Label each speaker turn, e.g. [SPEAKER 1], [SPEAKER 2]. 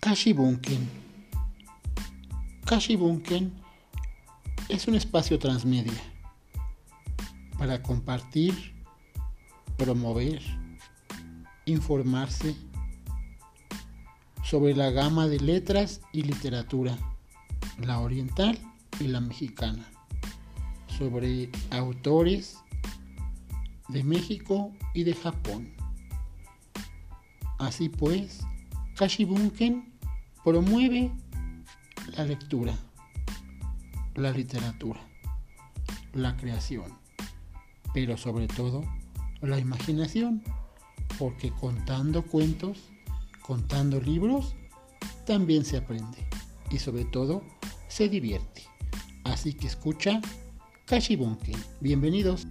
[SPEAKER 1] Kashibunken. Kashibunken es un espacio transmedia para compartir, promover, informarse sobre la gama de letras y literatura, la oriental y la mexicana, sobre autores de México y de Japón. Así pues, Kashibunken promueve la lectura, la literatura, la creación, pero sobre todo la imaginación, porque contando cuentos, contando libros, también se aprende y sobre todo se divierte. Así que escucha Kashibunken. Bienvenidos.